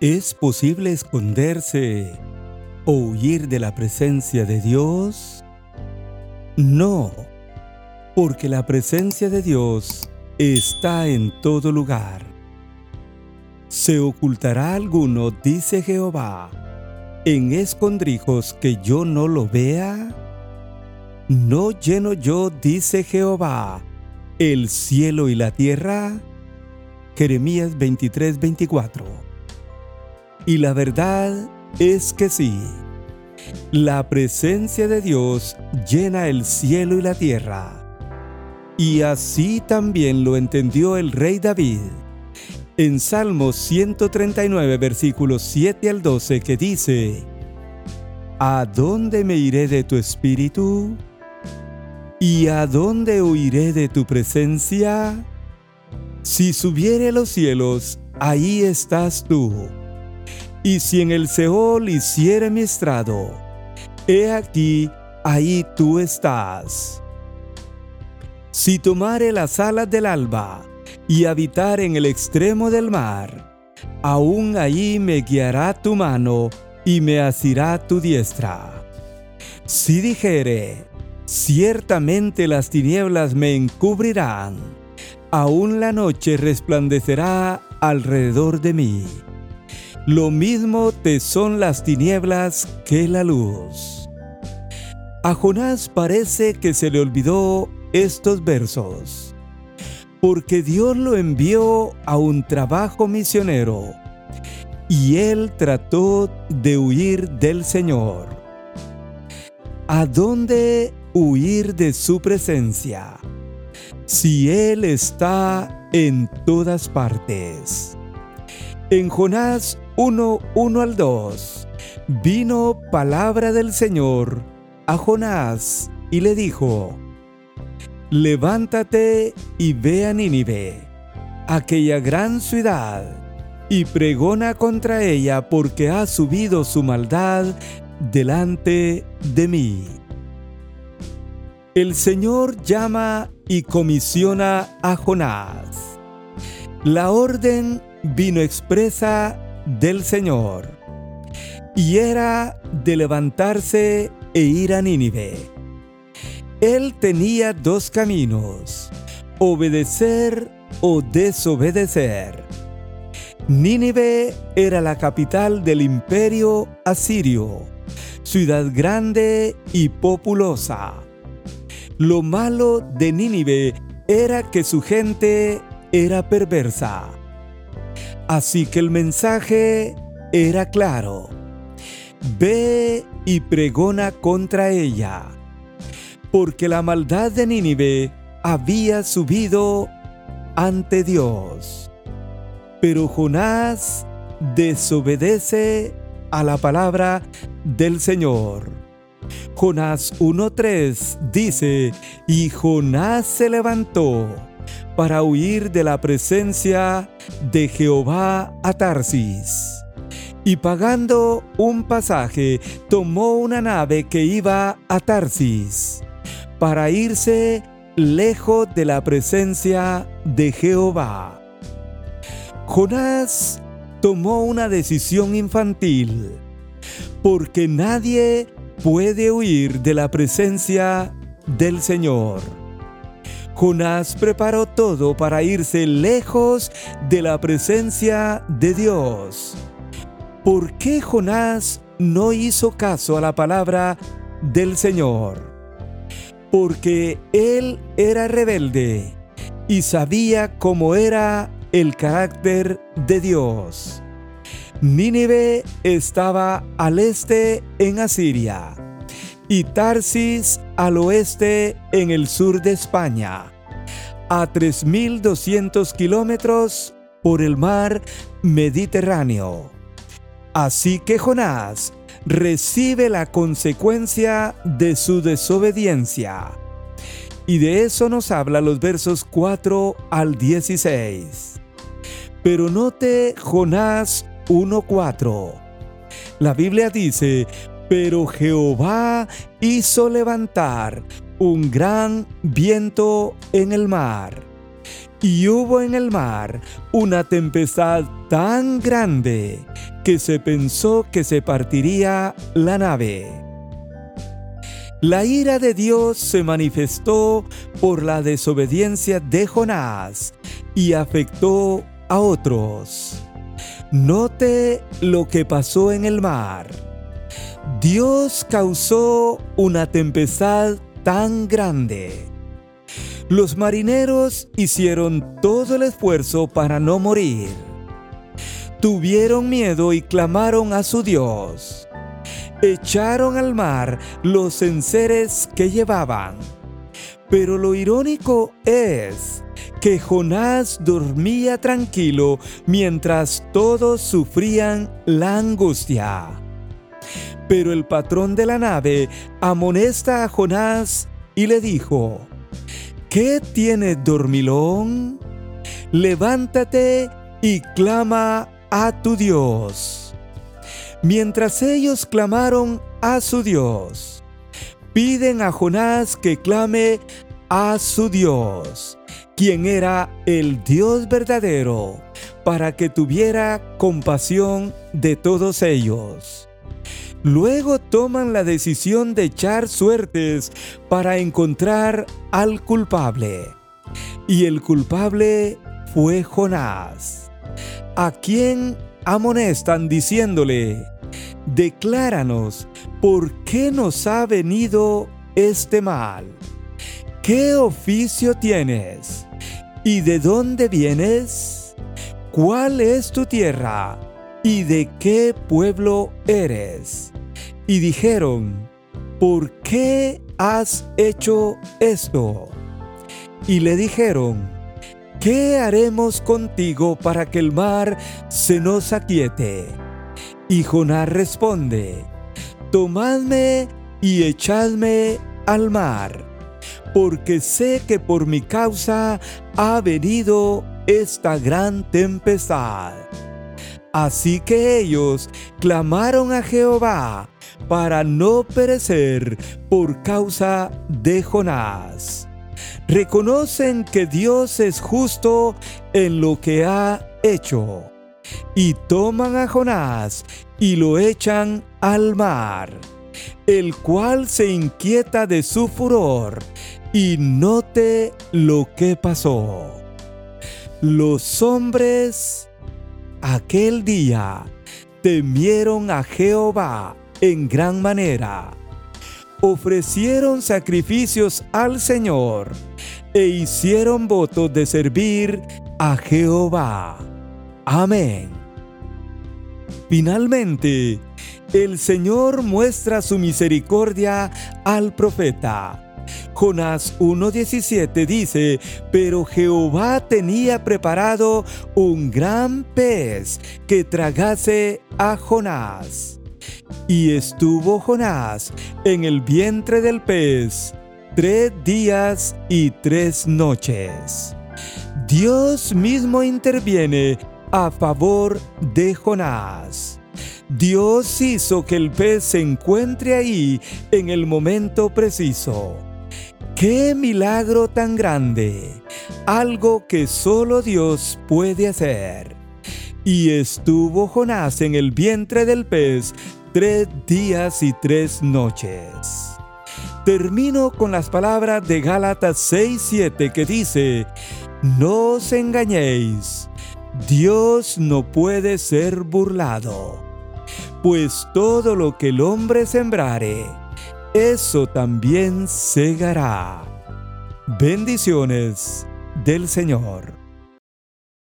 ¿Es posible esconderse o huir de la presencia de Dios? No, porque la presencia de Dios está en todo lugar. ¿Se ocultará alguno, dice Jehová, en escondrijos que yo no lo vea? ¿No lleno yo, dice Jehová, el cielo y la tierra? Jeremías 23, 24. Y la verdad es que sí. La presencia de Dios llena el cielo y la tierra. Y así también lo entendió el rey David en Salmos 139 versículos 7 al 12 que dice, ¿A dónde me iré de tu espíritu? ¿Y a dónde huiré de tu presencia? Si subiere los cielos, ahí estás tú. Y si en el Seol hiciere mi estrado, he aquí, ahí tú estás. Si tomare las alas del alba y habitar en el extremo del mar, aún ahí me guiará tu mano y me asirá tu diestra. Si dijere, ciertamente las tinieblas me encubrirán, aún la noche resplandecerá alrededor de mí. Lo mismo te son las tinieblas que la luz. A Jonás parece que se le olvidó estos versos, porque Dios lo envió a un trabajo misionero y él trató de huir del Señor. ¿A dónde huir de su presencia? si Él está en todas partes. En Jonás 1, 1 al 2, vino palabra del Señor a Jonás y le dijo, Levántate y ve a Nínive, aquella gran ciudad, y pregona contra ella porque ha subido su maldad delante de mí. El Señor llama y comisiona a Jonás. La orden vino expresa del Señor y era de levantarse e ir a Nínive. Él tenía dos caminos, obedecer o desobedecer. Nínive era la capital del imperio asirio, ciudad grande y populosa. Lo malo de Nínive era que su gente era perversa. Así que el mensaje era claro. Ve y pregona contra ella, porque la maldad de Nínive había subido ante Dios. Pero Jonás desobedece a la palabra del Señor Jonás 1.3 dice, y Jonás se levantó para huir de la presencia de Jehová a Tarsis. Y pagando un pasaje, tomó una nave que iba a Tarsis para irse lejos de la presencia de Jehová. Jonás tomó una decisión infantil, porque nadie puede huir de la presencia del Señor. Jonás preparó todo para irse lejos de la presencia de Dios. ¿Por qué Jonás no hizo caso a la palabra del Señor? Porque él era rebelde y sabía cómo era el carácter de Dios. Nínive estaba al este en Asiria y Tarsis al oeste en el sur de España, a 3.200 kilómetros por el mar Mediterráneo. Así que Jonás recibe la consecuencia de su desobediencia. Y de eso nos habla los versos 4 al 16. Pero note Jonás 1.4. La Biblia dice, pero Jehová hizo levantar un gran viento en el mar, Y hubo en el mar una tempestad tan grande que se pensó que se partiría la nave. La ira de Dios se manifestó por la desobediencia de Jonás y afectó a otros. Note lo que pasó en el mar. Dios causó una tempestad tan grande los marineros hicieron todo el esfuerzo para no morir. Tuvieron miedo y clamaron a su Dios. Echaron al mar los enseres que llevaban. Pero lo irónico es que Jonás dormía tranquilo mientras todos sufrían la angustia. Pero el patrón de la nave amonesta a Jonás y le dijo, ¿Qué tiene dormilón? Levántate y clama a tu Dios. Mientras ellos clamaron a su Dios, piden a Jonás que clame a su Dios, quien era el Dios verdadero, para que tuviera compasión de todos ellos. Luego toman la decisión de echar suertes para encontrar al culpable. Y el culpable fue Jonás, a quien amonestan diciéndole, decláranos por qué nos ha venido este mal. ¿Qué oficio tienes? ¿Y de dónde vienes? ¿Cuál es tu tierra? ¿Y de qué pueblo eres? Y dijeron, ¿por qué has hecho esto? Y le dijeron, ¿qué haremos contigo para que el mar se nos aquiete? Y Jonás responde, tomadme y echadme al mar, porque sé que por mi causa ha venido esta gran tempestad. Así que ellos clamaron a Jehová para no perecer por causa de Jonás. Reconocen que Dios es justo en lo que ha hecho y toman a Jonás y lo echan al mar, el cual se inquieta de su furor y note lo que pasó. Los hombres aquel día temieron a Jehová en gran manera. Ofrecieron sacrificios al Señor e hicieron votos de servir a Jehová. Amén. Finalmente, el Señor muestra su misericordia al profeta. Jonás 1.17 dice, pero Jehová tenía preparado un gran pez que tragase a Jonás. Y estuvo Jonás en el vientre del pez tres días y tres noches. Dios mismo interviene a favor de Jonás. Dios hizo que el pez se encuentre ahí en el momento preciso. ¡Qué milagro tan grande! Algo que solo Dios puede hacer. Y estuvo Jonás en el vientre del pez tres días y tres noches. Termino con las palabras de Gálatas 6:7 que dice, No os engañéis, Dios no puede ser burlado, pues todo lo que el hombre sembrare, eso también segará. Bendiciones del Señor.